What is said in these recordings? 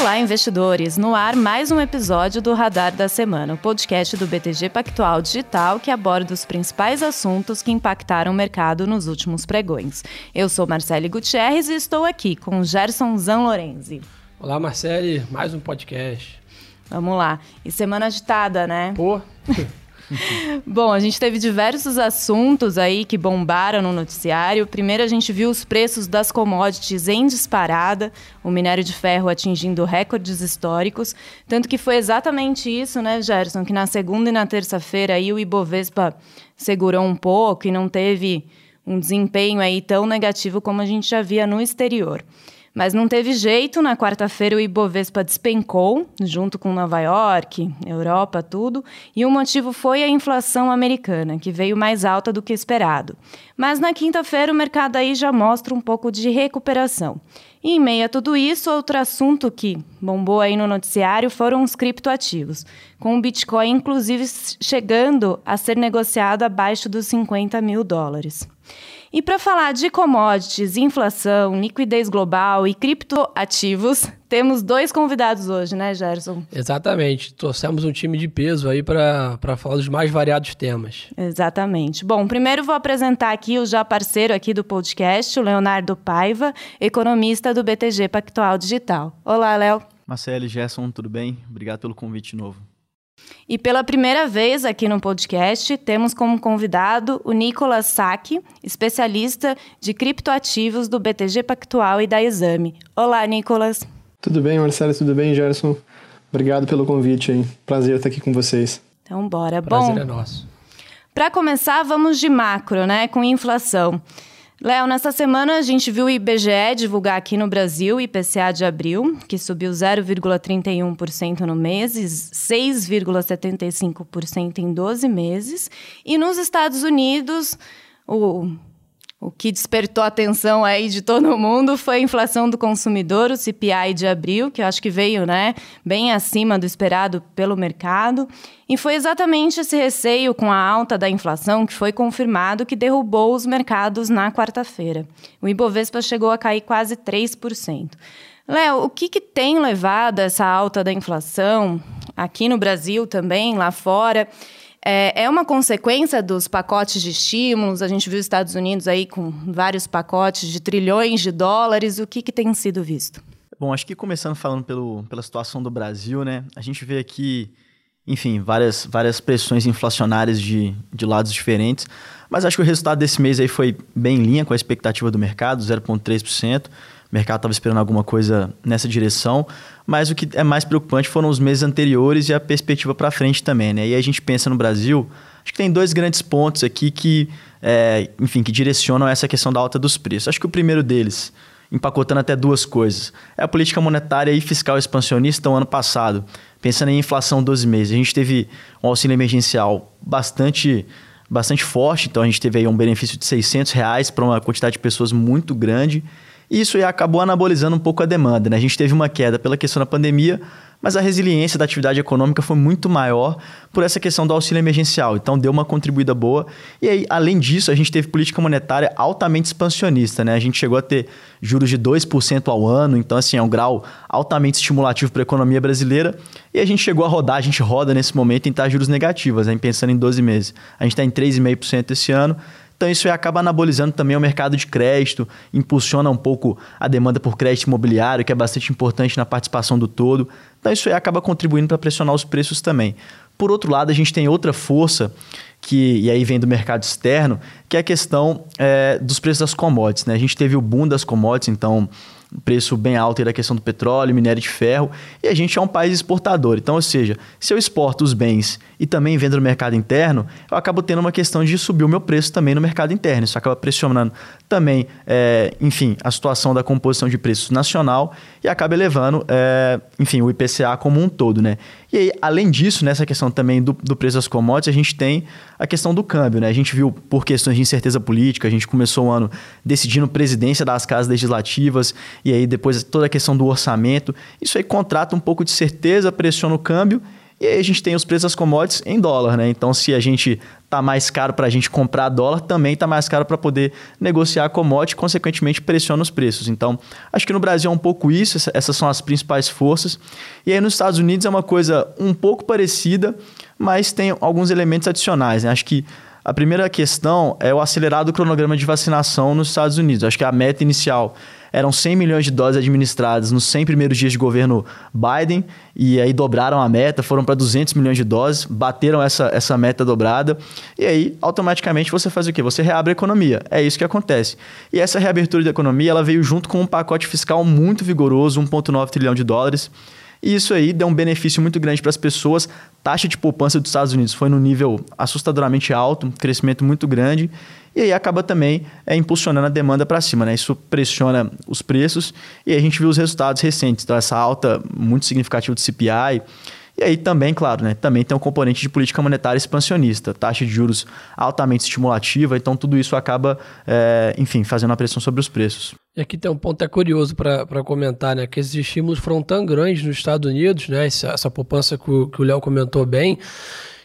Olá, investidores! No ar, mais um episódio do Radar da Semana, o podcast do BTG Pactual Digital que aborda os principais assuntos que impactaram o mercado nos últimos pregões. Eu sou Marcele Gutierrez e estou aqui com Gerson Zanlorenzi. Olá, Marcele, mais um podcast. Vamos lá. E semana agitada, né? Pô! Bom, a gente teve diversos assuntos aí que bombaram no noticiário. Primeiro, a gente viu os preços das commodities em disparada, o minério de ferro atingindo recordes históricos. Tanto que foi exatamente isso, né, Gerson, que na segunda e na terça-feira aí o Ibovespa segurou um pouco e não teve um desempenho aí tão negativo como a gente já via no exterior. Mas não teve jeito, na quarta-feira o Ibovespa despencou, junto com Nova York, Europa, tudo, e o motivo foi a inflação americana, que veio mais alta do que esperado. Mas na quinta-feira o mercado aí já mostra um pouco de recuperação. E em meio a tudo isso, outro assunto que bombou aí no noticiário foram os criptoativos, com o Bitcoin inclusive chegando a ser negociado abaixo dos 50 mil dólares. E para falar de commodities, inflação, liquidez global e criptoativos, temos dois convidados hoje, né, Gerson? Exatamente. Trouxemos um time de peso aí para falar dos mais variados temas. Exatamente. Bom, primeiro vou apresentar aqui o já parceiro aqui do podcast, o Leonardo Paiva, economista do BTG Pactual Digital. Olá, Léo. Marcelo, Gerson, tudo bem? Obrigado pelo convite novo. E pela primeira vez aqui no podcast, temos como convidado o Nicolas Sack, especialista de criptoativos do BTG Pactual e da Exame. Olá, Nicolas. Tudo bem, Marcelo? Tudo bem, Gerson? Obrigado pelo convite aí. Prazer estar aqui com vocês. Então, bora. Prazer Bom, é nosso. Para começar, vamos de macro, né, com inflação. Léo, nessa semana a gente viu o IBGE divulgar aqui no Brasil o IPCA de abril, que subiu 0,31% no mês e 6,75% em 12 meses. E nos Estados Unidos, o o que despertou a atenção aí de todo mundo foi a inflação do consumidor, o CPI de abril, que eu acho que veio né, bem acima do esperado pelo mercado. E foi exatamente esse receio com a alta da inflação que foi confirmado que derrubou os mercados na quarta-feira. O Ibovespa chegou a cair quase 3%. Léo, o que, que tem levado a essa alta da inflação aqui no Brasil também, lá fora? É, é uma consequência dos pacotes de estímulos. A gente viu os Estados Unidos aí com vários pacotes de trilhões de dólares. O que, que tem sido visto? Bom, acho que começando falando pelo, pela situação do Brasil, né? A gente vê aqui, enfim, várias, várias pressões inflacionárias de, de lados diferentes. Mas acho que o resultado desse mês aí foi bem em linha com a expectativa do mercado, 0,3%. O mercado estava esperando alguma coisa nessa direção, mas o que é mais preocupante foram os meses anteriores e a perspectiva para frente também, né? E a gente pensa no Brasil, acho que tem dois grandes pontos aqui que, é, enfim, que direcionam essa questão da alta dos preços. Acho que o primeiro deles, empacotando até duas coisas, é a política monetária e fiscal expansionista do ano passado. Pensando em inflação 12 meses, a gente teve um auxílio emergencial bastante bastante forte, então a gente teve aí um benefício de 600 reais para uma quantidade de pessoas muito grande. E isso acabou anabolizando um pouco a demanda. Né? A gente teve uma queda pela questão da pandemia, mas a resiliência da atividade econômica foi muito maior por essa questão do auxílio emergencial. Então deu uma contribuída boa. E aí, além disso, a gente teve política monetária altamente expansionista. Né? A gente chegou a ter juros de 2% ao ano, então assim, é um grau altamente estimulativo para a economia brasileira. E a gente chegou a rodar, a gente roda nesse momento em taxas juros negativas, né? pensando em 12 meses. A gente está em 3,5% esse ano. Então isso acaba anabolizando também o mercado de crédito, impulsiona um pouco a demanda por crédito imobiliário, que é bastante importante na participação do todo. Então isso acaba contribuindo para pressionar os preços também. Por outro lado, a gente tem outra força que e aí vem do mercado externo, que é a questão é, dos preços das commodities. Né? A gente teve o boom das commodities, então preço bem alto aí da questão do petróleo, minério de ferro, e a gente é um país exportador. Então, ou seja, se eu exporto os bens e também vendo no mercado interno, eu acabo tendo uma questão de subir o meu preço também no mercado interno. Isso acaba pressionando também, é, enfim, a situação da composição de preços nacional e acaba elevando, é, enfim, o IPCA como um todo, né? E aí, além disso, nessa questão também do, do preço das commodities, a gente tem a questão do câmbio, né? A gente viu por questões de incerteza política, a gente começou o ano decidindo presidência das casas legislativas e aí depois toda a questão do orçamento. Isso aí contrata um pouco de certeza, pressiona o câmbio E aí a gente tem os preços das commodities em dólar, né? Então, se a gente tá mais caro para a gente comprar dólar, também tá mais caro para poder negociar a commodity, consequentemente pressiona os preços. Então, acho que no Brasil é um pouco isso, essas são as principais forças. E aí nos Estados Unidos é uma coisa um pouco parecida, mas tem alguns elementos adicionais. Né? Acho que a primeira questão é o acelerado cronograma de vacinação nos Estados Unidos. Acho que a meta inicial eram 100 milhões de doses administradas nos 100 primeiros dias de governo Biden, e aí dobraram a meta, foram para 200 milhões de doses, bateram essa, essa meta dobrada, e aí automaticamente você faz o quê? Você reabre a economia. É isso que acontece. E essa reabertura da economia ela veio junto com um pacote fiscal muito vigoroso, 1,9 trilhão de dólares. E isso aí deu um benefício muito grande para as pessoas. Taxa de poupança dos Estados Unidos foi no nível assustadoramente alto, um crescimento muito grande. E aí acaba também é, impulsionando a demanda para cima, né? Isso pressiona os preços e a gente viu os resultados recentes. Então, essa alta muito significativa do CPI. E aí também, claro, né? Também tem um componente de política monetária expansionista, taxa de juros altamente estimulativa, então tudo isso acaba, é, enfim, fazendo uma pressão sobre os preços. E aqui tem um ponto até curioso para comentar, né? Que esses estímulos foram tão grandes nos Estados Unidos, né? Essa, essa poupança que o Léo comentou bem,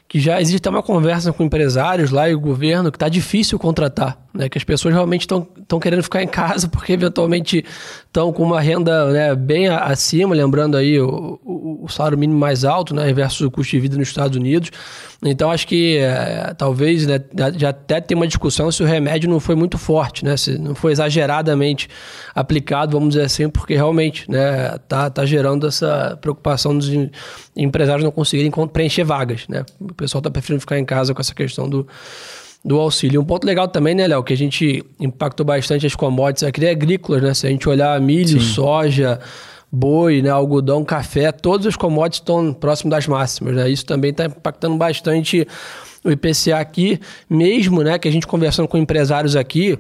que já existe até uma conversa com empresários lá e o governo que está difícil contratar, né? Que as pessoas realmente estão querendo ficar em casa porque eventualmente estão com uma renda né, bem acima, lembrando aí o, o, o, salário mínimo mais alto, né? Versus o custo de vida nos Estados Unidos. Então acho que é, talvez né, já até tem uma discussão se o remédio não foi muito forte, né? Se não foi exageradamente aplicado, vamos dizer assim, porque realmente né, tá, tá gerando essa preocupação dos empresários não conseguirem preencher vagas, né? O pessoal está preferindo ficar em casa com essa questão do, do auxílio. Um ponto legal também, né, Léo, que a gente impactou bastante as commodities aqui, é agrícolas, né? Se a gente olhar milho, Sim. soja boi, né, algodão, café, todos os commodities estão próximo das máximas. Né? Isso também está impactando bastante o IPCA aqui, mesmo né, que a gente conversando com empresários aqui,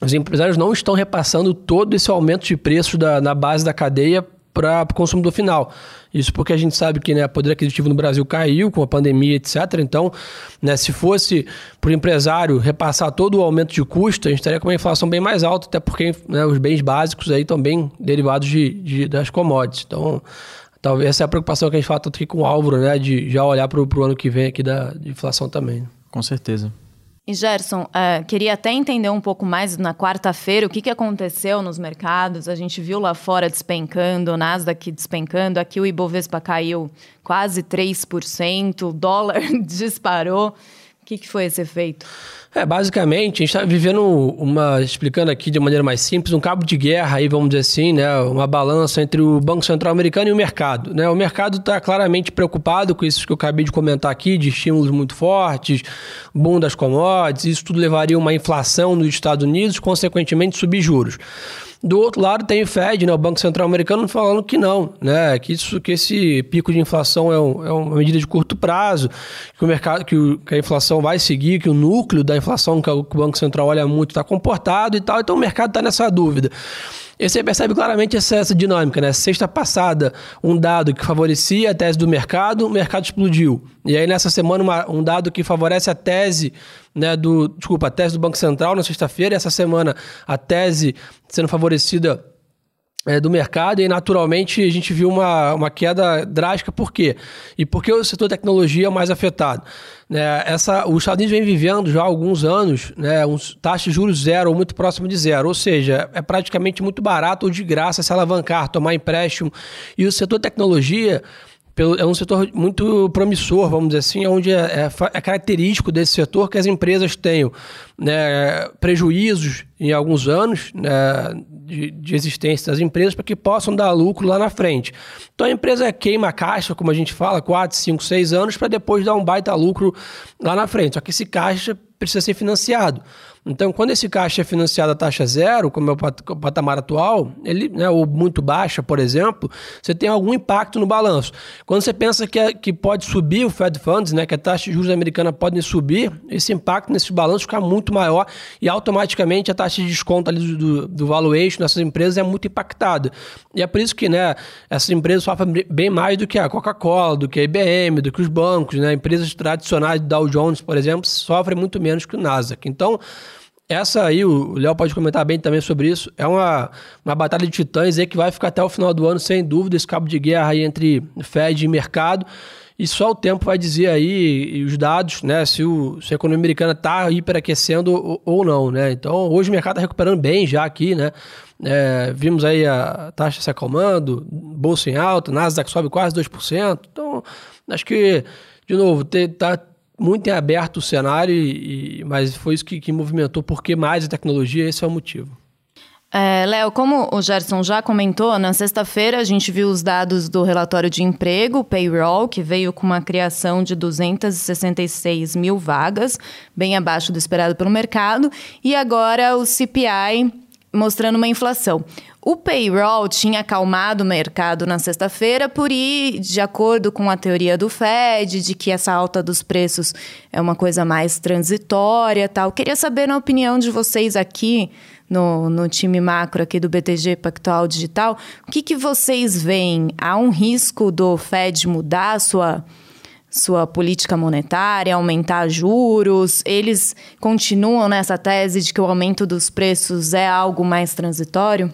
os empresários não estão repassando todo esse aumento de preços da, na base da cadeia para o consumidor final. Isso porque a gente sabe que né, o poder aquisitivo no Brasil caiu com a pandemia, etc. Então, né, se fosse para o empresário repassar todo o aumento de custo, a gente estaria com uma inflação bem mais alta, até porque né, os bens básicos aí bem derivados de, de, das commodities. Então, talvez essa é a preocupação que a gente fala tanto aqui com o Álvaro, né, de já olhar para o ano que vem aqui da inflação também. Com certeza. E Gerson, uh, queria até entender um pouco mais na quarta-feira o que, que aconteceu nos mercados. A gente viu lá fora despencando, o Nasdaq despencando, aqui o Ibovespa caiu quase 3%, o dólar disparou. Que, que foi esse efeito? É, basicamente, a gente está vivendo uma, explicando aqui de maneira mais simples, um cabo de guerra aí, vamos dizer assim, né? Uma balança entre o Banco Central americano e o mercado. Né? O mercado está claramente preocupado com isso que eu acabei de comentar aqui, de estímulos muito fortes, boom das commodities, isso tudo levaria a uma inflação nos Estados Unidos, consequentemente subir juros. Do outro lado tem o Fed, né, o Banco Central Americano, falando que não, né, que, isso, que esse pico de inflação é, um, é uma medida de curto prazo, que o mercado, que, o, que, a inflação vai seguir, que o núcleo da inflação que o Banco Central olha muito está comportado e tal, então o mercado está nessa dúvida. E você percebe claramente essa, essa dinâmica, né? Sexta passada, um dado que favorecia a tese do mercado, o mercado explodiu. E aí, nessa semana, uma, um dado que favorece a tese né, do. Desculpa, a tese do Banco Central na sexta-feira, e essa semana a tese sendo favorecida é, do mercado e naturalmente a gente viu uma, uma queda drástica. Por quê? E por que o setor tecnologia é mais afetado? É, essa, os Estados Unidos vem vivendo já há alguns anos né, uns taxas de juros zero ou muito próximo de zero. Ou seja, é praticamente muito barato ou de graça se alavancar, tomar empréstimo. E o setor tecnologia é um setor muito promissor, vamos dizer assim, onde é, é, é característico desse setor que as empresas tenham né, prejuízos em alguns anos né, de, de, existência das empresas para que possam dar lucro lá na frente. Então a empresa queima a caixa, como a gente fala, 4, 5, 6 anos para depois dar um baita lucro lá na frente. Só que esse caixa precisa ser financiado. Então, quando esse caixa é financiado a taxa zero, como é o patamar atual, ele, né, ou muito baixa, por exemplo, você tem algum impacto no balanço. Quando você pensa que, é, que pode subir o Fed Funds, né, que a taxa de juros americana pode subir, esse impacto nesse balanço fica muito maior e automaticamente a taxa de desconto ali do, do valuation dessas empresas é muito impactada. E é por isso que né, essas empresas sofrem bem mais do que a Coca-Cola, do que a IBM, do que os bancos. Né? Empresas tradicionais, Dow Jones, por exemplo, sofrem muito menos que o Nasdaq. Então, essa aí, o Léo pode comentar bem também sobre isso, é uma, uma batalha de titãs aí que vai ficar até o final do ano, sem dúvida, esse cabo de guerra aí entre Fed e mercado. E só o tempo vai dizer aí os dados, né, se, o, se a economia americana está hiperaquecendo ou, ou não, né? Então, hoje o mercado está recuperando bem já aqui, né? É, vimos aí a taxa se acalmando, bolsa em alta, Nasdaq sobe quase 2%. Então, acho que, de novo, está muito em aberto o cenário, e, mas foi isso que, que movimentou, porque mais a tecnologia, esse é o motivo. É, Léo, como o Gerson já comentou, na sexta-feira a gente viu os dados do relatório de emprego, payroll, que veio com uma criação de 266 mil vagas, bem abaixo do esperado pelo mercado, e agora o CPI mostrando uma inflação. O payroll tinha acalmado o mercado na sexta-feira por ir de acordo com a teoria do Fed, de que essa alta dos preços é uma coisa mais transitória, tal. Queria saber na opinião de vocês aqui no, no time macro aqui do BTG Pactual Digital, o que, que vocês veem? Há um risco do Fed mudar a sua, sua política monetária, aumentar juros? Eles continuam nessa tese de que o aumento dos preços é algo mais transitório?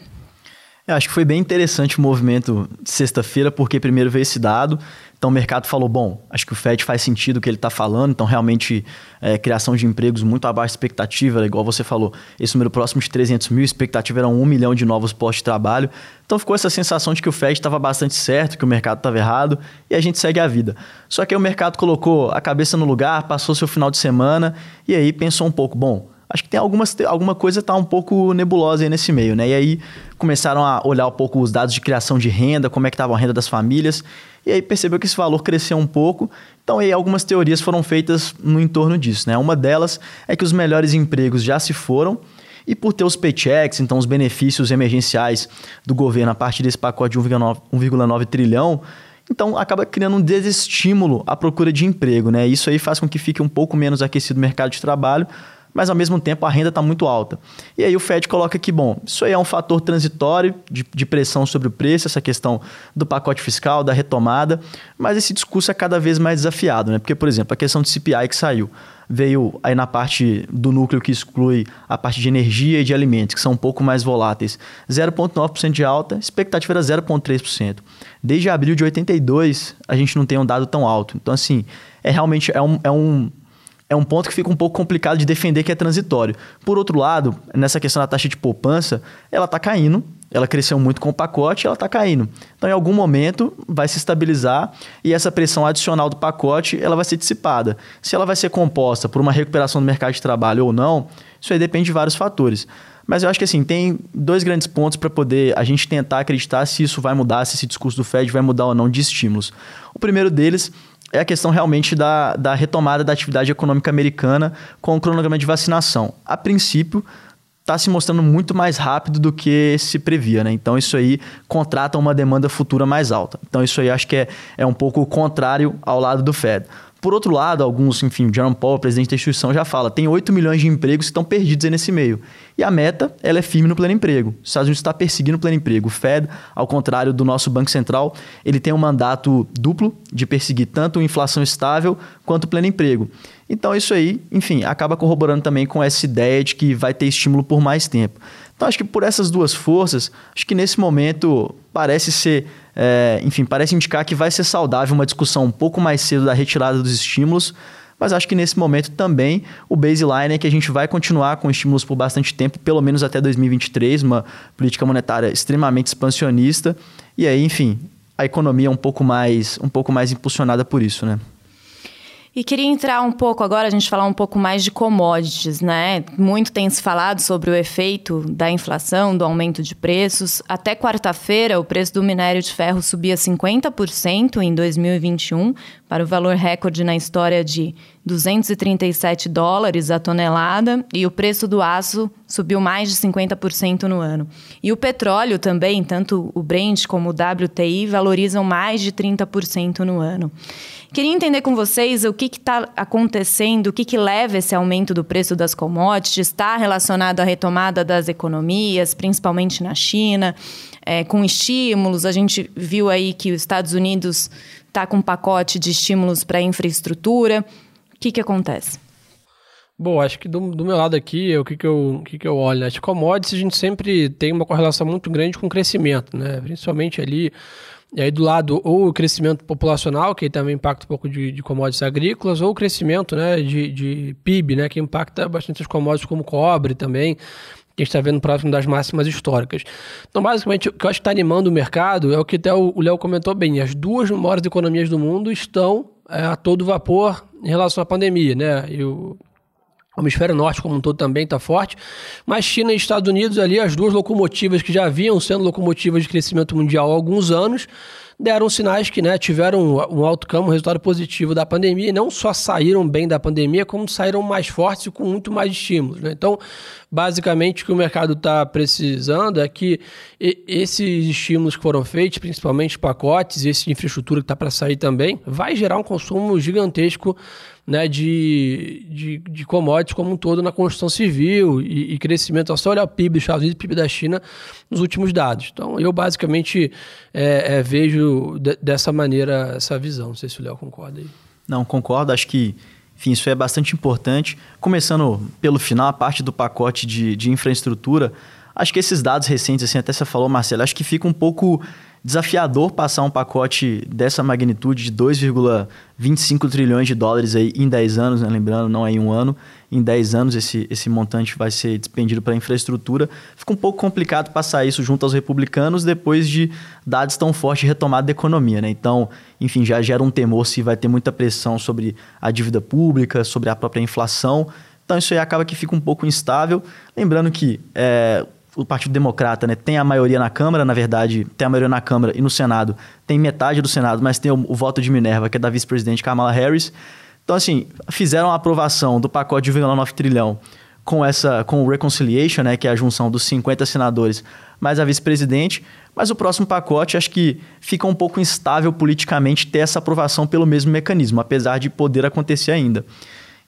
Eu acho que foi bem interessante o movimento de sexta-feira, porque primeiro veio esse dado, então o mercado falou: bom, acho que o Fed faz sentido o que ele está falando, então realmente é, criação de empregos muito abaixo da expectativa, igual você falou, esse número próximo de 300 mil, expectativa era 1 milhão de novos postos de trabalho. Então ficou essa sensação de que o Fed estava bastante certo, que o mercado estava errado e a gente segue a vida. Só que aí o mercado colocou a cabeça no lugar, passou seu final de semana e aí pensou um pouco: bom acho que tem algumas, alguma coisa tá um pouco nebulosa aí nesse meio, né? E aí começaram a olhar um pouco os dados de criação de renda, como é que estava a renda das famílias, e aí percebeu que esse valor cresceu um pouco. Então aí algumas teorias foram feitas no entorno disso, né? Uma delas é que os melhores empregos já se foram, e por ter os paychecks, então os benefícios emergenciais do governo a partir desse pacote de 1,9 trilhão, então acaba criando um desestímulo à procura de emprego, né? Isso aí faz com que fique um pouco menos aquecido o mercado de trabalho, mas ao mesmo tempo a renda está muito alta. E aí o Fed coloca que, bom, isso aí é um fator transitório de, de pressão sobre o preço, essa questão do pacote fiscal, da retomada, mas esse discurso é cada vez mais desafiado, né? Porque, por exemplo, a questão do CPI que saiu veio aí na parte do núcleo que exclui a parte de energia e de alimentos, que são um pouco mais voláteis. 0,9% de alta, expectativa era 0,3%. Desde abril de 82, a gente não tem um dado tão alto. Então, assim, é realmente é um, é um é um ponto que fica um pouco complicado de defender que é transitório. Por outro lado, nessa questão da taxa de poupança, ela está caindo, ela cresceu muito com o pacote, ela está caindo. Então, em algum momento, vai se estabilizar e essa pressão adicional do pacote ela vai ser dissipada. Se ela vai ser composta por uma recuperação do mercado de trabalho ou não, isso aí depende de vários fatores. Mas eu acho que assim, tem dois grandes pontos para poder a gente tentar acreditar se isso vai mudar, se esse discurso do Fed vai mudar ou não de estímulos. O primeiro deles é a questão realmente da, da retomada da atividade econômica americana com o cronograma de vacinação. A princípio, está se mostrando muito mais rápido do que se previa, né? Então isso aí contrata uma demanda futura mais alta. Então isso aí acho que é, é um pouco contrário ao lado do Fed. Por outro lado, alguns, enfim, o Jerome Powell, presidente da instituição, já fala, tem 8 milhões de empregos que estão perdidos nesse meio. E a meta, ela é firme no pleno emprego. Os Estados Unidos está perseguindo o pleno emprego. O Fed, ao contrário do nosso Banco Central, ele tem um mandato duplo de perseguir tanto inflação estável quanto o pleno emprego. Então isso aí, enfim, acaba corroborando também com essa ideia de que vai ter estímulo por mais tempo. Então acho que por essas duas forças, acho que nesse momento parece ser, é, enfim, parece indicar que vai ser saudável uma discussão um pouco mais cedo da retirada dos estímulos, mas acho que nesse momento também o baseline é que a gente vai continuar com estímulos por bastante tempo, pelo menos até 2023, uma política monetária extremamente expansionista, e aí, enfim, a economia é um pouco mais, um pouco mais impulsionada por isso, né? E queria entrar um pouco agora, a gente falar um pouco mais de commodities, né? Muito tem se falado sobre o efeito da inflação, do aumento de preços. Até quarta-feira, o preço do minério de ferro subia 50% em 2021, para o valor recorde na história de 237 dólares a tonelada, e o preço do aço subiu mais de 50% no ano. E o petróleo também, tanto o Brent como o WTI, valorizam mais de 30% no ano. Queria entender com vocês o que está acontecendo, o que, que leva esse aumento do preço das commodities, está relacionado à retomada das economias, principalmente na China, é, com estímulos. A gente viu aí que os Estados Unidos está com um pacote de estímulos para infraestrutura. O que, que acontece? Bom, acho que do, do meu lado aqui, o que, que, eu, o que, que eu olho? As commodities, a gente sempre tem uma correlação muito grande com o crescimento, né? Principalmente ali E aí do lado ou o crescimento populacional, que também impacta um pouco de, de commodities agrícolas, ou o crescimento né, de, de PIB, né, que impacta bastante as commodities como cobre também, que a gente está vendo próximo das máximas históricas. Então, basicamente, o que eu acho que está animando o mercado é o que até o Léo comentou bem, as duas maiores economias do mundo estão é, a todo vapor em relação à pandemia, né? E o, hemisfério norte como um todo também está forte, mas China e Estados Unidos ali, as duas locomotivas que já vinham sendo locomotivas de crescimento mundial há alguns anos, deram sinais que né, tiveram um outcome, um resultado positivo da pandemia, e não só saíram bem da pandemia, como saíram mais fortes e com muito mais estímulos. Né? Então, basicamente, o que o mercado está precisando é que esses estímulos que foram feitos, principalmente pacotes, esse de infraestrutura que está para sair também, vai gerar um consumo gigantesco né, de, de, de commodities como um todo na construção civil e, e crescimento. É só olhar o PIB dos Estados Unidos e o PIB da China nos últimos dados. Então, eu basicamente é, é, vejo de, dessa maneira essa visão. Não sei se o Léo concorda aí. Não, concordo. Acho que enfim, isso é bastante importante. Começando pelo final, a parte do pacote de, de infraestrutura, acho que esses dados recentes, assim, até você falou, Marcelo, acho que fica um pouco desafiador passar um pacote dessa magnitude de 2,25 trilhões de dólares aí em 10 anos, né? lembrando, não é em um ano, em 10 anos esse, esse montante vai ser despendido para infraestrutura. Fica um pouco complicado passar isso junto aos republicanos depois de dados tão fortes de retomada da economia. Né? Então, enfim, já gera um temor se vai ter muita pressão sobre a dívida pública, sobre a própria inflação. Então, isso aí acaba que fica um pouco instável. Lembrando que é, o Partido Democrata né, tem a maioria na Câmara, na verdade, tem a maioria na Câmara e no Senado tem metade do Senado, mas tem o, o voto de Minerva, que é da vice-presidente Kamala Harris. Então, assim, fizeram a aprovação do pacote de 1,9 trilhão com essa com o reconciliation, né, que é a junção dos 50 senadores mais a vice-presidente, mas o próximo pacote acho que fica um pouco instável politicamente ter essa aprovação pelo mesmo mecanismo, apesar de poder acontecer ainda.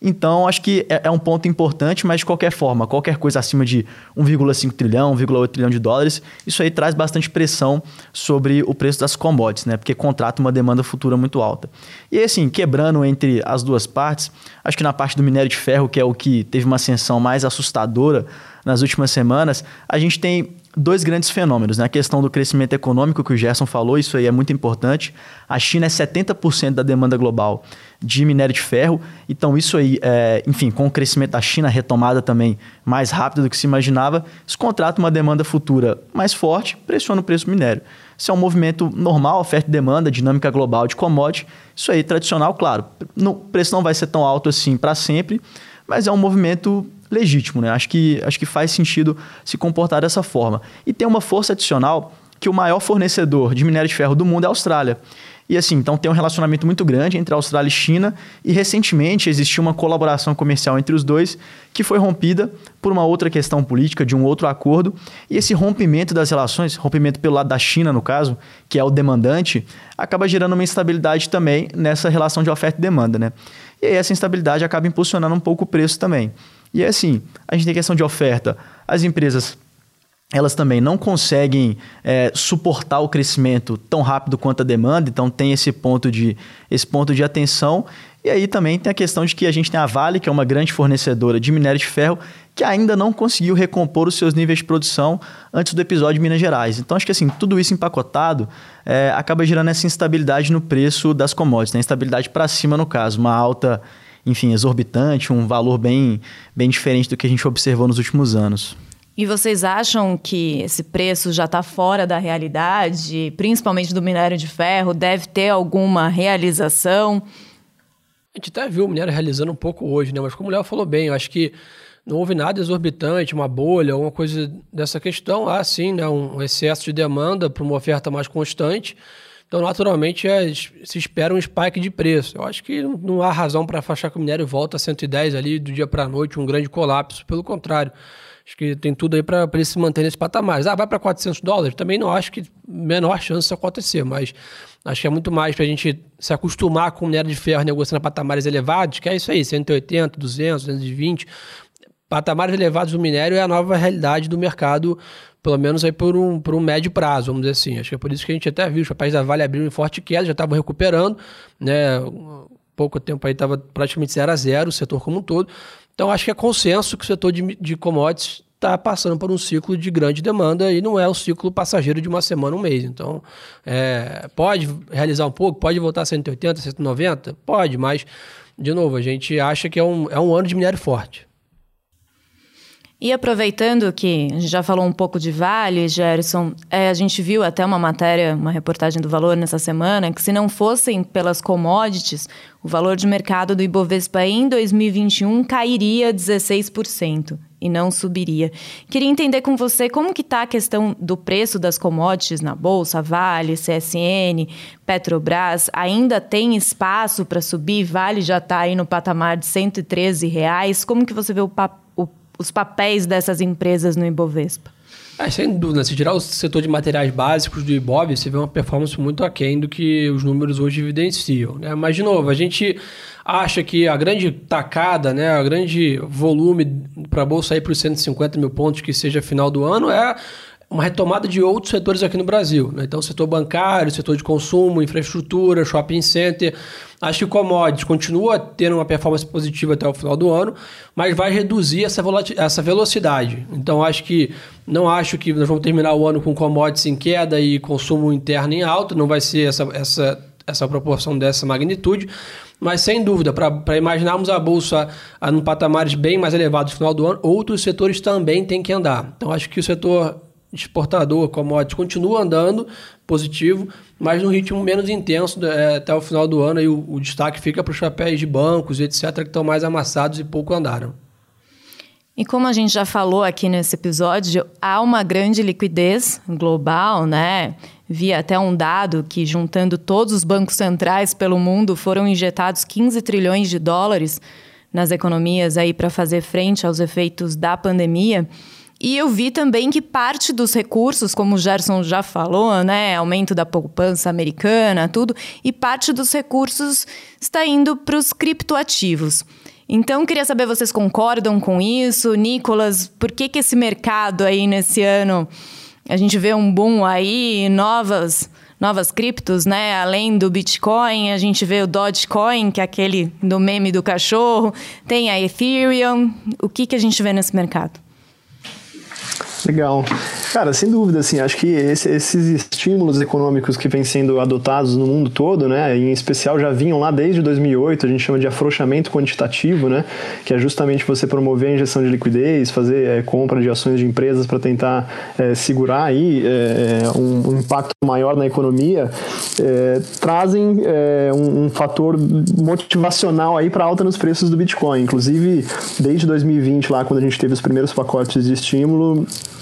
Então, acho que é, é, um ponto importante, mas de qualquer forma, qualquer coisa acima de 1,5 trilhão, 1,8 trilhão de dólares, isso aí traz bastante pressão sobre o preço das commodities, né? Porque contrata uma demanda futura muito alta. E assim, quebrando entre as duas partes, acho que na parte do minério de ferro, que é o que teve uma ascensão mais assustadora nas últimas semanas, a gente tem dois grandes fenômenos. Né? A questão do crescimento econômico, que o Gerson falou, isso aí é muito importante. A China é 70% da demanda global de minério de ferro. Então, isso aí, é, enfim, com o crescimento da China, retomada também mais rápida do que se imaginava, isso contrata uma demanda futura mais forte, pressiona o preço do minério. Isso é um movimento normal, oferta e demanda, dinâmica global de commodity. Isso aí, tradicional, claro. o preço não vai ser tão alto assim para sempre, mas é um movimento legítimo, né? Acho que, acho que faz sentido se comportar dessa forma. E tem uma força adicional que o maior fornecedor de minério de ferro do mundo é a Austrália. E assim, então tem um relacionamento muito grande entre a Austrália e China, e recentemente existiu uma colaboração comercial entre os dois que foi rompida por uma outra questão política, de um outro acordo. E esse rompimento das relações, rompimento pelo lado da China, no caso, que é o demandante, acaba gerando uma instabilidade também nessa relação de oferta e demanda, né? E aí essa instabilidade acaba impulsionando um pouco o preço também. E é assim, a gente tem questão de oferta. As empresas elas também não conseguem é, suportar o crescimento tão rápido quanto a demanda, então tem esse ponto de, esse ponto de atenção. E aí também tem a questão de que a gente tem a Vale, que é uma grande fornecedora de minério de ferro, que ainda não conseguiu recompor os seus níveis de produção antes do episódio de Minas Gerais. Então acho que assim, tudo isso empacotado é, acaba gerando essa instabilidade no preço das commodities, né? instabilidade para cima no caso, uma alta enfim, exorbitante, um valor bem, bem diferente do que a gente observou nos últimos anos. E vocês acham que esse preço já está fora da realidade, principalmente do minério de ferro? Deve ter alguma realização? A gente até viu o minério realizando um pouco hoje, né? Mas como o Léo falou bem, eu acho que não houve nada exorbitante, uma bolha, alguma coisa dessa questão. Há sim, né? um excesso de demanda para uma oferta mais constante. Então, naturalmente, é, se espera um spike de preço. Eu acho que não há razão para achar que o minério volta a 110 ali do dia para a noite, um grande colapso. Pelo contrário, acho que tem tudo aí para ele se manter nesse patamar. Ah, vai para 400 dólares? Também não acho que menor chance disso acontecer, mas acho que é muito mais para a gente se acostumar com o minério de ferro negociando a patamares elevados, que é isso aí, 180, 200, 220. Patamares elevados do minério é a nova realidade do mercado pelo menos aí por um, por um médio prazo, vamos dizer assim. Acho que é por isso que a gente até viu os papéis da Vale abrindo em forte queda, já estavam recuperando, né? Pouco tempo aí estava praticamente zero a zero o setor como um todo. Então acho que é consenso que o setor de, de commodities está passando por um ciclo de grande demanda e não é o ciclo passageiro de uma semana, um mês. Então, é, pode realizar um pouco, pode voltar a 180, 190? Pode, mas, de novo, a gente acha que é um, é um ano de minério forte. E aproveitando que a gente já falou um pouco de Vale, Gerson, é, a gente viu até uma matéria, uma reportagem do Valor nessa semana, que se não fossem pelas commodities, o valor de mercado do Ibovespa em 2021 cairia 16% e não subiria. Queria entender com você como que está a questão do preço das commodities na Bolsa, Vale, CSN, Petrobras, ainda tem espaço para subir? Vale já está aí no patamar de 113 reais. Como que você vê o papel os papéis dessas empresas no Ibovespa? É, sem dúvida, se tirar o setor de materiais básicos do Ibov, você vê uma performance muito aquém do que os números hoje evidenciam. Né? Mas, de novo, a gente acha que a grande tacada, né, a grande volume para a Bolsa ir para os 150 mil pontos que seja final do ano é uma retomada de outros setores aqui no Brasil. Né? Então, setor bancário, setor de consumo, infraestrutura, shopping center. Acho que o commodities continua tendo uma performance positiva até o final do ano, mas vai reduzir essa, essa velocidade. Então, acho que não acho que nós vamos terminar o ano com commodities em queda e consumo interno em alta, não vai ser essa, essa, essa proporção dessa magnitude. Mas sem dúvida, para imaginarmos a bolsa a, num patamares bem mais elevados no final do ano, outros setores também têm que andar. Então acho que o setor exportador, commodities, continua andando positivo, mas num ritmo menos intenso é, até o final do ano. Aí o, o destaque fica para os chapéus de bancos, etc., que estão mais amassados e pouco andaram. E como a gente já falou aqui nesse episódio, há uma grande liquidez global, né? Vi até um dado que, juntando todos os bancos centrais pelo mundo, foram injetados 15 trilhões de dólares nas economias aí para fazer frente aos efeitos da pandemia. E eu vi também que parte dos recursos, como o Gerson já falou, né, aumento da poupança americana, tudo, e parte dos recursos está indo para os criptoativos. Então, queria saber, vocês concordam com isso? Nicolas, por que, que esse mercado aí nesse ano, a gente vê um boom aí, novas novas criptos, né? Além do Bitcoin, a gente vê o Dogecoin, que é aquele do meme do cachorro, tem a Ethereum. O que, que a gente vê nesse mercado? Legal. Cara, sem dúvida, assim, acho que esse, esses estímulos econômicos que vêm sendo adotados no mundo todo, né, em especial já vinham lá desde 2008, a gente chama de afrouxamento quantitativo, né, que é justamente você promover a injeção de liquidez, fazer é, compra de ações de empresas para tentar é, segurar aí é, um, um, impacto maior na economia, trazem um, um, fator motivacional aí para alta nos preços do Bitcoin. Inclusive, desde 2020, lá quando a gente teve os primeiros pacotes de estímulo,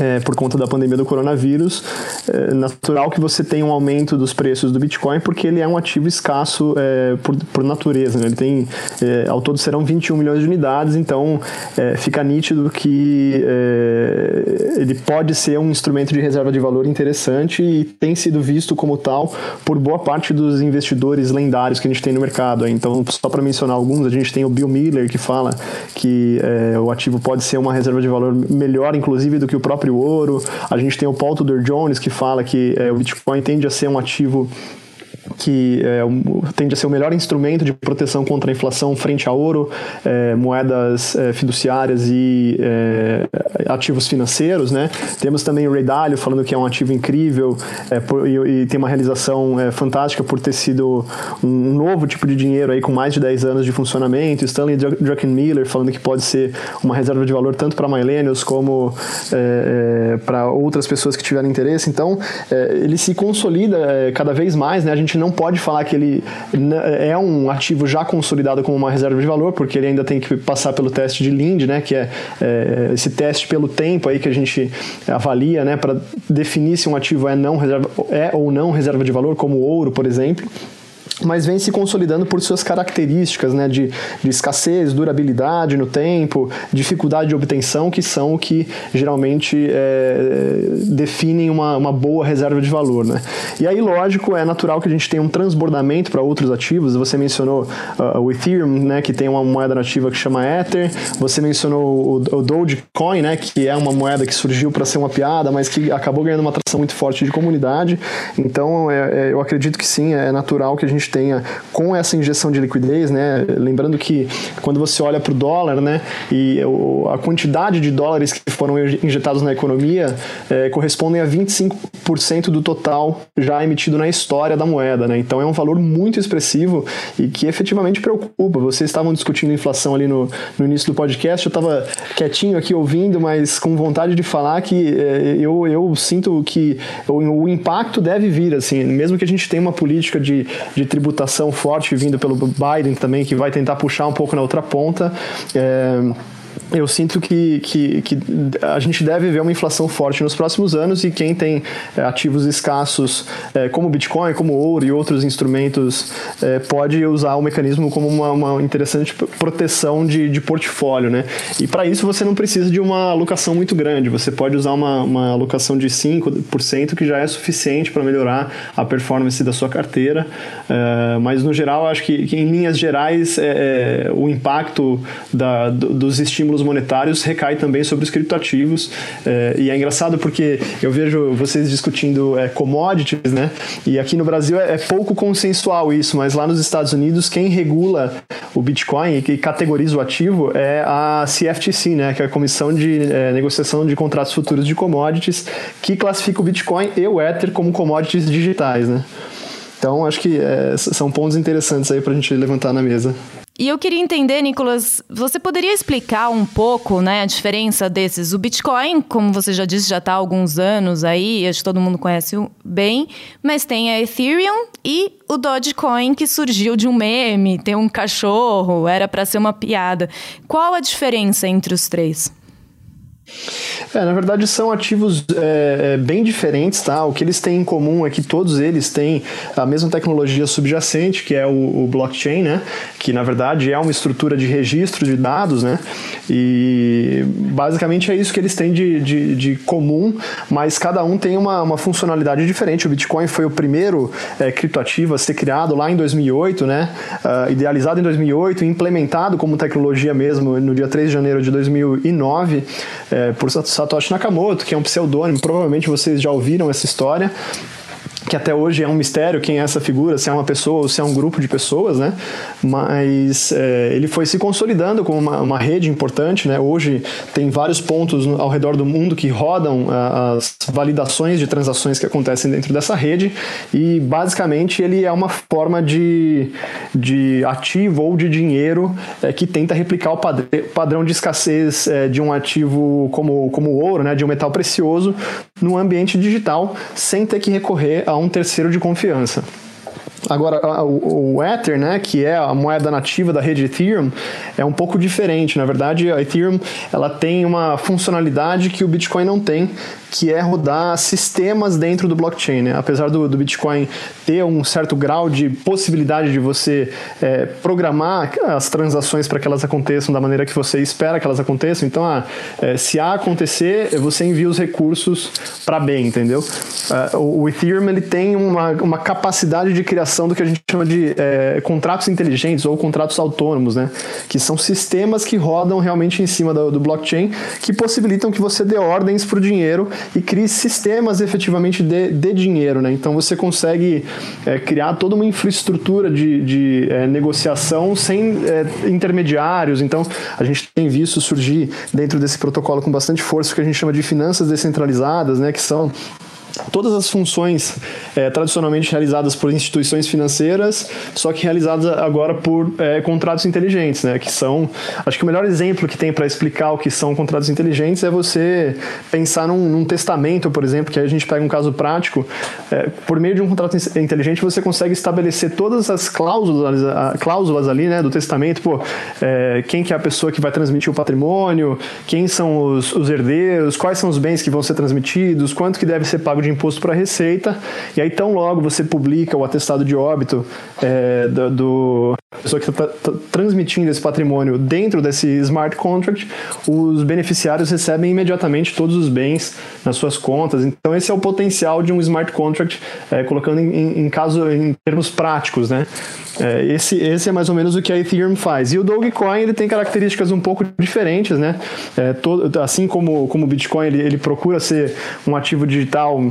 é, por conta da pandemia do coronavírus, é natural que você tenha um aumento dos preços do Bitcoin, porque ele é um ativo escasso é, por, por, natureza. Né? Ele tem, é, ao todo serão 21 milhões de unidades, então é, fica nítido que é, ele pode ser um instrumento de reserva de valor interessante e tem sido visto como tal por boa parte dos investidores lendários que a gente tem no mercado. Então, só para mencionar alguns, a gente tem o Bill Miller que fala que é, o ativo pode ser uma reserva de valor melhor, inclusive, do que o próprio ouro. A gente tem o Paul Tudor Jones que fala que é, o Bitcoin tende a ser um ativo que é, tende a ser o melhor instrumento de proteção contra a inflação frente a ouro, é, moedas é, fiduciárias e é, ativos financeiros, né? Temos também o Ray Dalio falando que é um ativo incrível é, por, e, e, tem uma realização é, fantástica por ter sido um novo tipo de dinheiro aí com mais de 10 anos de funcionamento. Stanley Druckenmiller falando que pode ser uma reserva de valor tanto para millennials como para outras pessoas que tiverem interesse. Então, ele se consolida cada vez mais, né? A gente não pode falar que ele é um ativo já consolidado como uma reserva de valor, porque ele ainda tem que passar pelo teste de Lind, né, que é, é esse teste pelo tempo aí que a gente avalia, né, para definir se um ativo é não reserva é ou não reserva de valor, como ouro, por exemplo mas vem se consolidando por suas características né, de, de, escassez, durabilidade no tempo, dificuldade de obtenção, que são o que geralmente é, definem uma, uma boa reserva de valor. Né? E aí, lógico, é natural que a gente tenha um transbordamento para outros ativos. Você mencionou uh, o Ethereum, né, que tem uma moeda nativa que chama Ether. Você mencionou o, o Dogecoin, né, que é uma moeda que surgiu para ser uma piada, mas que acabou ganhando uma atração muito forte de comunidade. Então, é, é, eu acredito que sim, é natural que a gente gente tenha com essa injeção de liquidez, né? Lembrando que quando você olha para o dólar, né, e a quantidade de dólares que foram injetados na economia é, correspondem a 25% do total já emitido na história da moeda, né? Então é um valor muito expressivo e que efetivamente preocupa. Vocês estavam discutindo inflação ali no, no início do podcast, eu estava quietinho aqui ouvindo, mas com vontade de falar que é, eu, eu sinto que o, o impacto deve vir, assim, mesmo que a gente tenha uma política de, de tributação forte vindo pelo Biden também, que vai tentar puxar um pouco na outra ponta. É, eu sinto que, que, que, a gente deve ver uma inflação forte nos próximos anos e quem tem é, ativos escassos, é, como Bitcoin, como ouro e outros instrumentos, é, pode usar o mecanismo como uma, uma interessante proteção de, de portfólio. Né? E para isso você não precisa de uma alocação muito grande, você pode usar uma, uma alocação de 5%, que já é suficiente para melhorar a performance da sua carteira. Mas no geral, acho que, que em linhas gerais, é, é, o impacto da, dos estímulos estímulos monetários recai também sobre os criptoativos. É, e é engraçado porque eu vejo vocês discutindo é, commodities, né? E aqui no Brasil é, é, pouco consensual isso, mas lá nos Estados Unidos quem regula o Bitcoin e que categoriza o ativo é a CFTC, né? Que é a Comissão de é, Negociação de Contratos Futuros de Commodities, que classifica o Bitcoin e o Ether como commodities digitais, né? Então, acho que é, são pontos interessantes aí para a gente levantar na mesa. E eu queria entender, Nicolas, você poderia explicar um pouco né, a diferença desses? O Bitcoin, como você já disse, já está há alguns anos aí, acho que todo mundo conhece bem, mas tem a Ethereum e o Dogecoin que surgiu de um meme, tem um cachorro, era para ser uma piada. Qual a diferença entre os três? É, na verdade são ativos é, é, bem diferentes, tá? O que eles têm em comum é que todos eles têm a mesma tecnologia subjacente, que é o, o blockchain, né? Que na verdade é uma estrutura de registro de dados, né? E basicamente é isso que eles têm de, de, de comum, mas cada um tem uma, uma funcionalidade diferente. O Bitcoin foi o primeiro é, criptoativo a ser criado lá em 2008, né? Uh, idealizado em 2008, implementado como tecnologia mesmo no dia 3 de janeiro de 2009 é, por Satoshi Nakamoto, que é um pseudônimo, provavelmente vocês já ouviram essa história que até hoje é um mistério quem é essa figura, se é uma pessoa ou se é um grupo de pessoas, né? Mas é, ele foi se consolidando como uma, uma, rede importante, né? Hoje tem vários pontos ao redor do mundo que rodam as validações de transações que acontecem dentro dessa rede e basicamente ele é uma forma de, de ativo ou de dinheiro é, que tenta replicar o padrão de escassez é, de um ativo como, como o ouro, né? De um metal precioso no ambiente digital sem ter que recorrer a um terceiro de confiança. Agora, o, Ether, né, que é a moeda nativa da rede Ethereum, é um pouco diferente. Na verdade, a Ethereum ela tem uma funcionalidade que o Bitcoin não tem, que é rodar sistemas dentro do blockchain. Né? Apesar do, do Bitcoin ter um certo grau de possibilidade de você é, programar as transações para que elas aconteçam da maneira que você espera que elas aconteçam, então, ah, é, se A acontecer, você envia os recursos para B, entendeu? Uh, o Ethereum ele tem uma, uma capacidade de criação do que a gente chama de é, contratos inteligentes ou contratos autônomos, né? que são sistemas que rodam realmente em cima do, do blockchain que possibilitam que você dê ordens para o dinheiro e crie sistemas efetivamente de, de dinheiro. Né? Então você consegue é, criar toda uma infraestrutura de, de é, negociação sem é, intermediários. Então a gente tem visto surgir dentro desse protocolo com bastante força o que a gente chama de finanças descentralizadas, né? que são todas as funções é, tradicionalmente realizadas por instituições financeiras, só que realizadas agora por é, contratos inteligentes, né? Que são, acho que o melhor exemplo que tem para explicar o que são contratos inteligentes é você pensar num, num, testamento, por exemplo, que aí a gente pega um caso prático, é, por meio de um contrato inteligente você consegue estabelecer todas as cláusulas, cláusulas ali, né, do testamento, pô, é, quem que é a pessoa que vai transmitir o patrimônio, quem são os, os herdeiros, quais são os bens que vão ser transmitidos, quanto que deve ser pago de imposto para a Receita, e aí tão logo você publica o atestado de óbito é, do, do pessoa que está transmitindo esse patrimônio dentro desse smart contract, os beneficiários recebem imediatamente todos os bens nas suas contas. Então esse é o potencial de um smart contract, é, colocando em, em, caso em termos práticos, né? É, esse, esse é mais ou menos o que a Ethereum faz. E o Dogecoin ele tem características um pouco diferentes, né? É, todo, assim como, como o Bitcoin ele, ele procura ser um ativo digital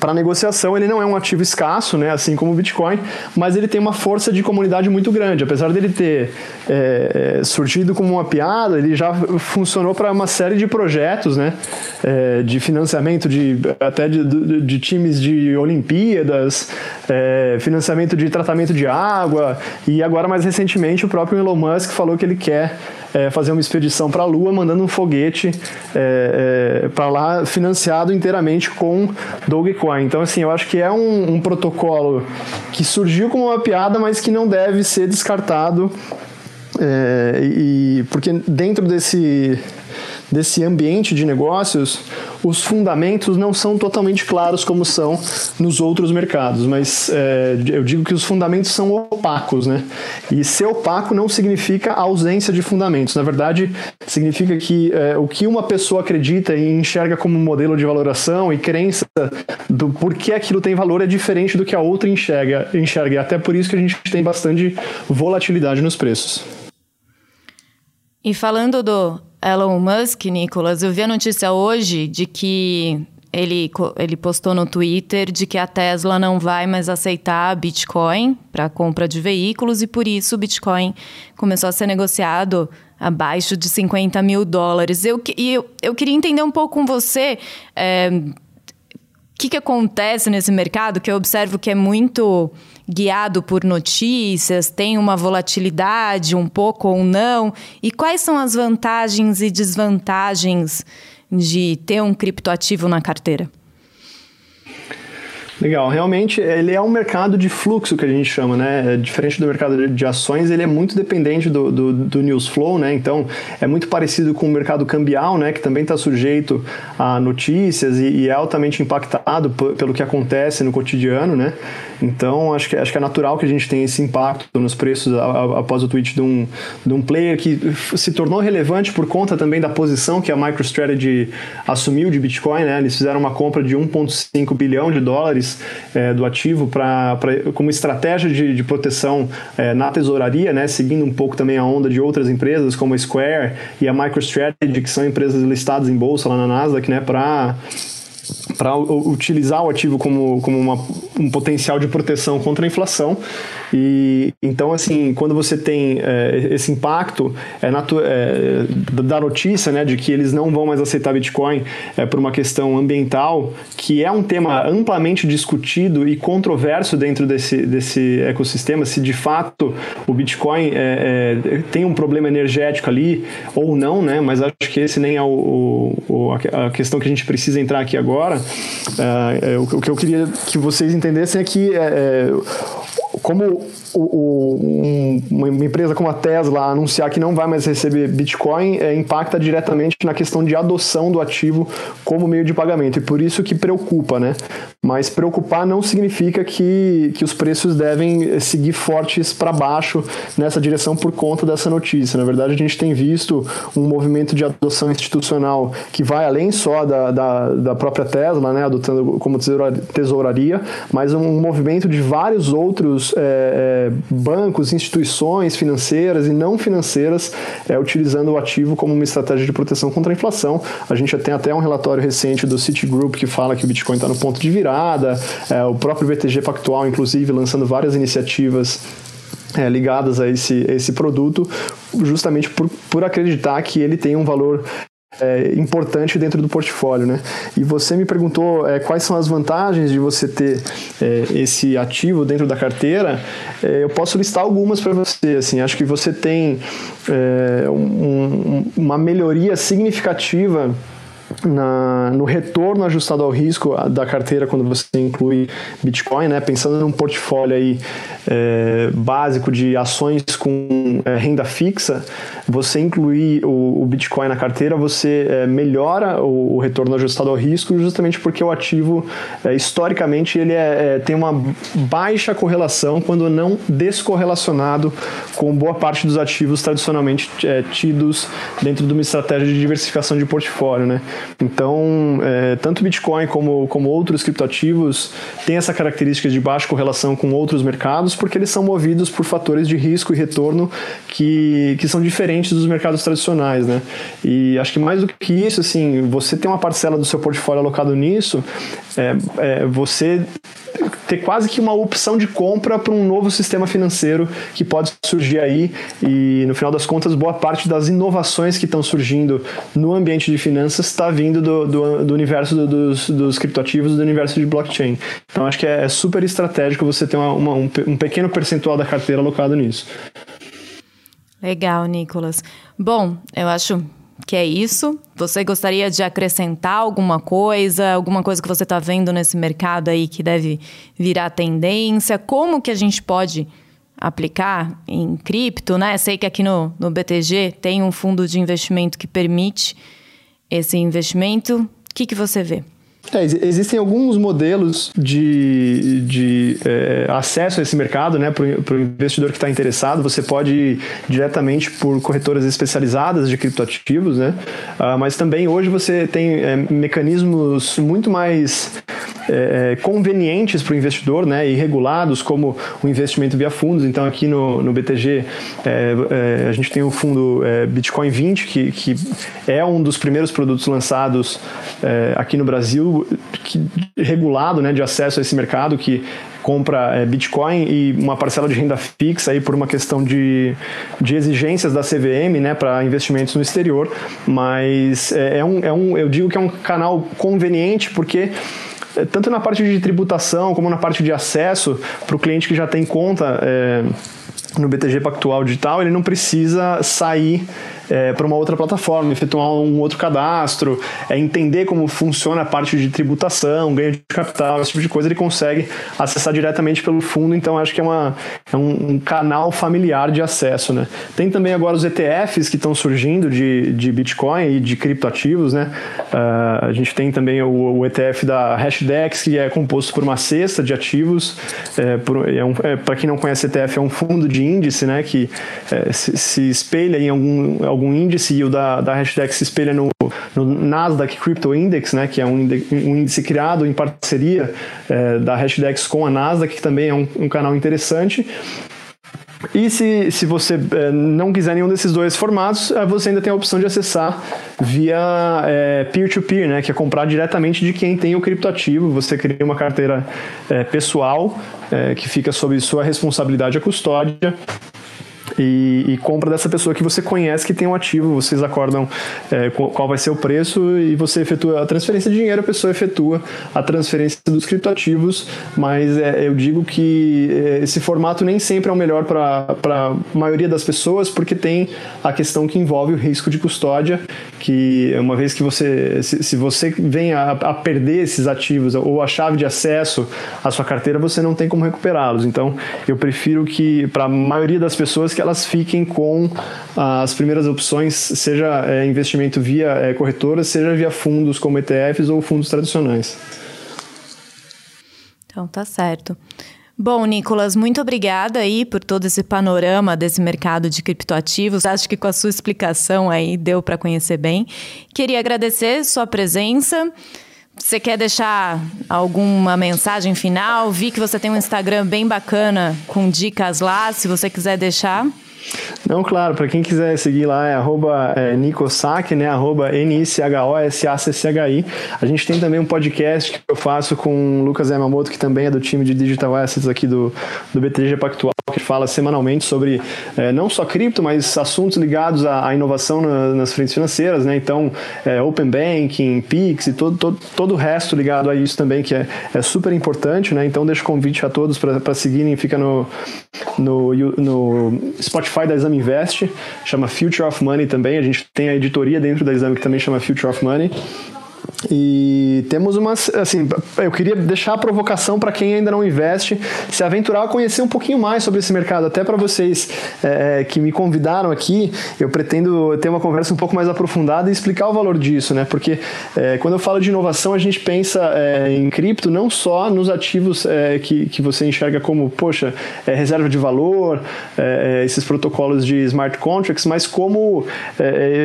para negociação ele não é um ativo escasso, né, assim como o Bitcoin, mas ele tem uma força de comunidade muito grande. Apesar dele ter é, surgido como uma piada, ele já funcionou para uma série de projetos, né, é, de financiamento de até de, de, de times de Olimpíadas, é, financiamento de tratamento de água e agora mais recentemente o próprio Elon Musk falou que ele quer é, fazer uma expedição para a Lua, mandando um foguete é, é, para lá financiado inteiramente com Dogecoin. Então, assim, eu acho que é um, um protocolo que surgiu como uma piada, mas que não deve ser descartado. É, e porque dentro desse desse ambiente de negócios, os fundamentos não são totalmente claros como são nos outros mercados, mas é, eu digo que os fundamentos são opacos, né? E ser opaco não significa ausência de fundamentos. Na verdade, significa que é, o que uma pessoa acredita e enxerga como modelo de valoração e crença do porquê aquilo tem valor é diferente do que a outra enxerga. enxerga. E até por isso que a gente tem bastante volatilidade nos preços. E falando do Elon Musk, Nicolas, eu vi a notícia hoje de que ele, ele postou no Twitter de que a Tesla não vai mais aceitar Bitcoin para compra de veículos e por isso o Bitcoin começou a ser negociado abaixo de 50 mil dólares. Eu, e eu, eu queria entender um pouco com você. É, o que, que acontece nesse mercado que eu observo que é muito guiado por notícias, tem uma volatilidade um pouco ou não? E quais são as vantagens e desvantagens de ter um criptoativo na carteira? Legal, realmente ele é um mercado de fluxo que a gente chama, né? É diferente do mercado de ações, ele é muito dependente do, do, do news flow, né? Então é muito parecido com o mercado cambial, né? Que também está sujeito a notícias e, e, é altamente impactado pelo que acontece no cotidiano, né? Então acho que, acho que é natural que a gente tenha esse impacto nos preços após o tweet de um, de um player que se tornou relevante por conta também da posição que a MicroStrategy assumiu de Bitcoin, né? Eles fizeram uma compra de 1,5 bilhão de dólares é, do ativo pra, pra, como estratégia de, de proteção é, na tesouraria, né, seguindo um pouco também a onda de outras empresas como a Square e a MicroStrategy, que são empresas listadas em bolsa lá na Nasdaq, né, para para utilizar o ativo como, como uma, um potencial de proteção contra a inflação. E então, assim, quando você tem é, esse impacto é, é, da notícia, né, de que eles não vão mais aceitar Bitcoin é, por uma questão ambiental, que é um tema amplamente discutido e controverso dentro desse, desse ecossistema, se de fato o Bitcoin é, é, tem um problema energético ali ou não, né? Mas acho que esse nem é o, o a questão que a gente precisa entrar aqui agora. É, o que eu queria que vocês entendessem é que como o, o, um, uma empresa como a Tesla anunciar que não vai mais receber Bitcoin é, impacta diretamente na questão de adoção do ativo como meio de pagamento. E por isso que preocupa, né? Mas preocupar não significa que, que os preços devem seguir fortes para baixo nessa direção por conta dessa notícia. Na verdade, a gente tem visto um movimento de adoção institucional que vai além só da, da, da própria Tesla, né? Adotando como tesouraria, mas um movimento de vários outros é, é, bancos, instituições financeiras e não financeiras é, utilizando o ativo como uma estratégia de proteção contra a inflação. A gente tem até um relatório recente do Citigroup que fala que o Bitcoin está no ponto de virada, é, o próprio BTG Pactual, inclusive, lançando várias iniciativas é, ligadas a esse, a esse produto, justamente por, por acreditar que ele tem um valor é, importante dentro do portfólio, né? E você me perguntou é, quais são as vantagens de você ter é, esse ativo dentro da carteira. É, eu posso listar algumas para você. Assim, acho que você tem é, um, uma melhoria significativa na, no retorno ajustado ao risco da carteira quando você inclui Bitcoin, né? Pensando num portfólio aí é, básico de ações com é, renda fixa, você incluir o, o Bitcoin na carteira, você é, melhora o, o, retorno ajustado ao risco, justamente porque o ativo é, historicamente ele é, é, tem uma baixa correlação, quando não descorrelacionado com boa parte dos ativos tradicionalmente tidos dentro de uma estratégia de diversificação de portfólio, né? Então, é, tanto Bitcoin como, como outros criptoativos têm essa característica de baixa correlação com outros mercados, porque eles são movidos por fatores de risco e retorno que, que são diferentes dos mercados tradicionais, né? E acho que mais do que isso, assim, você tem uma parcela do seu portfólio alocado nisso, é, é você ter quase que uma opção de compra para um novo sistema financeiro que pode surgir aí e no final das contas boa parte das inovações que estão surgindo no ambiente de finanças está vindo do, do, do universo do, dos, dos criptoativos do universo de blockchain então acho que é, é super estratégico você ter uma, uma, um, um pequeno percentual da carteira alocado nisso Legal, Nicolas. Bom, eu acho que é isso. Você gostaria de acrescentar alguma coisa, alguma coisa que você está vendo nesse mercado aí que deve virar tendência? Como que a gente pode aplicar em cripto, né? Sei que aqui no, no BTG tem um fundo de investimento que permite esse investimento. O que, que você vê? É, existem alguns modelos de, de é, acesso a esse mercado, né, para o investidor que está interessado. Você pode ir diretamente por corretoras especializadas de criptoativos, né, uh, mas também hoje você tem é, mecanismos muito mais é, é convenientes para o investidor né, e regulados, como o investimento via fundos. Então, aqui no, no BTG, é, é, a gente tem o fundo Bitcoin 20, que, que é um dos primeiros produtos lançados aqui no Brasil que, regulado né, de acesso a esse mercado que compra é, Bitcoin e uma parcela de renda fixa aí por uma questão de, de exigências da CVM né, para investimentos no exterior, mas é, é, um, é um, eu digo que é um canal conveniente porque é, tanto na parte de tributação como na parte de acesso para o cliente que já tem conta é, no BTG Pactual Digital, ele não precisa sair é, para uma outra plataforma, efetuar um outro cadastro, é, entender como funciona a parte de tributação, ganho de capital, esse tipo de coisa, ele consegue acessar diretamente pelo fundo, então acho que é, uma, é um, um, canal familiar de acesso. Né? Tem também agora os ETFs que estão surgindo de, de Bitcoin e de criptoativos. Né? Uh, a gente tem também o, o, ETF da Hashdex, que é composto por uma cesta de ativos. É, é um, é, para quem não conhece ETF, é um fundo de índice né, que é, se, se espelha em algum algum índice e o da, da hashtag se espelha no, no Nasdaq Crypto Index, né, que é um índice, um índice criado em parceria é, da Hashdex com a Nasdaq, que também é um, um canal interessante. E se, se você é, não quiser nenhum desses dois formatos, é, você ainda tem a opção de acessar via é, peer-to-peer, é, -peer, né, que é comprar diretamente de quem tem o criptoativo. Você cria uma carteira é, pessoal é, que fica sob sua responsabilidade a custódia e, e, compra dessa pessoa que você conhece que tem um ativo, vocês acordam é, qual vai ser o preço e você efetua a transferência de dinheiro, a pessoa efetua a transferência dos criptoativos, mas é, eu digo que é, esse formato nem sempre é o melhor para a maioria das pessoas, porque tem a questão que envolve o risco de custódia, que uma vez que você, se, se você vem a, a perder esses ativos ou a chave de acesso à sua carteira, você não tem como recuperá-los. Então, eu prefiro que, para a maioria das pessoas, que elas fiquem com as primeiras opções, seja é, investimento via é, corretora, seja via fundos como ETFs ou fundos tradicionais. Então tá certo. Bom, Nicolas, muito obrigada aí por todo esse panorama desse mercado de criptoativos. Acho que com a sua explicação aí deu para conhecer bem. Queria agradecer sua presença. Você quer deixar alguma mensagem final? Vi que você tem um Instagram bem bacana com dicas lá, se você quiser deixar. Não, claro, para quem quiser seguir lá é arroba é, Nicosac, né? Arroba N-I-C-H-O-S-A-C-C-H-I. A gente tem também um podcast que eu faço com o Lucas Yamamoto, que também é do time de Digital Assets aqui do, do BTG Pactual, que fala semanalmente sobre é, não só cripto, mas assuntos ligados à, à inovação na, nas frentes financeiras, né? Então, é, Open Banking, Pix e todo, todo, todo o resto ligado a isso também, que é, é super importante, né? Então, deixo o convite a todos para seguirem, fica no, no, no Spotify Spotify da Exame Invest, chama Future of Money também. A gente tem a editoria dentro da Exame que também chama Future of Money. E temos umas, assim, eu queria deixar a provocação para quem ainda não investe, se aventurar a conhecer um pouquinho mais sobre esse mercado. Até para vocês é, que me convidaram aqui, eu pretendo ter uma conversa um pouco mais aprofundada e explicar o valor disso, né? Porque é, quando eu falo de inovação, a gente pensa é, em cripto não só nos ativos é, que, que você enxerga como, poxa, é, reserva de valor, é, esses protocolos de smart contracts, mas como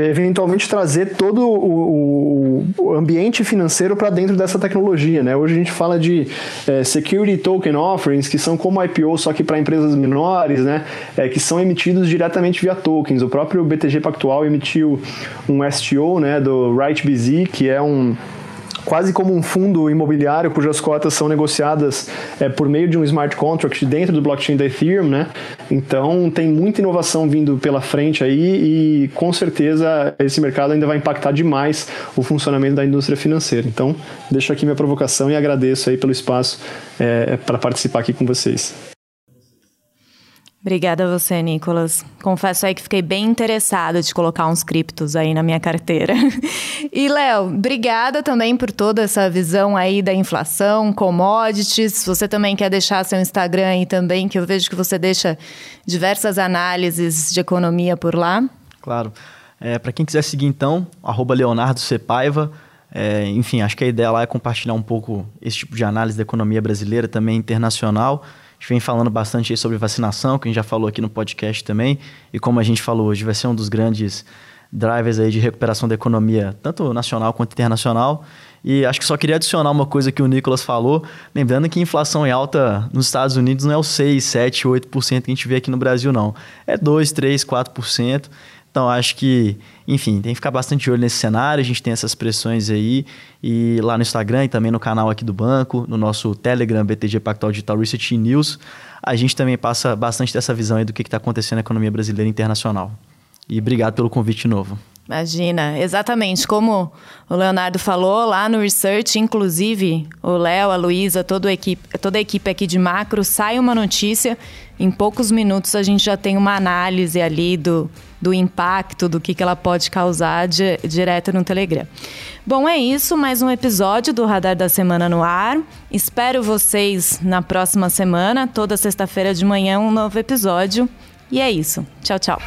eventualmente trazer todo o, o ambiente ambiente financeiro para dentro dessa tecnologia. Né? Hoje a gente fala de é, Security Token Offerings, que são como IPO, só que para empresas menores, né? É, que são emitidos diretamente via tokens. O próprio BTG Pactual emitiu um STO né, do RightBZ, que é um quase como um fundo imobiliário cujas cotas são negociadas é, por meio de um smart contract dentro do blockchain da Ethereum, né? Então tem muita inovação vindo pela frente aí e com certeza esse mercado ainda vai impactar demais o funcionamento da indústria financeira. Então deixo aqui minha provocação e agradeço aí pelo espaço é, para participar aqui com vocês. Obrigada a você, Nicolas. Confesso aí que fiquei bem interessada de colocar uns criptos aí na minha carteira. E, Léo, obrigada também por toda essa visão aí da inflação, commodities. Você também quer deixar seu Instagram aí também, que eu vejo que você deixa diversas análises de economia por lá. Claro. É, Para quem quiser seguir, então, arroba Leonardo Cepaiva. É, enfim, acho que a ideia lá é compartilhar um pouco esse tipo de análise da economia brasileira, também internacional gente vem falando bastante sobre vacinação, que a gente já falou aqui no podcast também, e como a gente falou hoje, vai ser um dos grandes drivers aí de recuperação da economia, tanto nacional quanto internacional. E acho que só queria adicionar uma coisa que o Nicolas falou, lembrando que inflação em alta nos Estados Unidos não é o 6, 7, 8% que a gente vê aqui no Brasil, não. É 2, 3, 4%. Então, acho que, enfim, tem que ficar bastante de olho nesse cenário. A gente tem essas pressões aí. E lá no Instagram e também no canal aqui do banco, no nosso Telegram, BTG Pactual Digital Research News, a gente também passa bastante dessa visão aí do que está acontecendo na economia brasileira e internacional. E obrigado pelo convite novo. Imagina, exatamente. Como o Leonardo falou, lá no Research, inclusive, o Léo, a Luísa, toda a equipe, toda a equipe aqui de macro, sai uma notícia. Em poucos minutos a gente já tem uma análise ali do, do impacto, do que, que ela pode causar de, direto no Telegram. Bom, é isso. Mais um episódio do Radar da Semana no ar. Espero vocês na próxima semana. Toda sexta-feira de manhã, um novo episódio. E é isso. Tchau, tchau.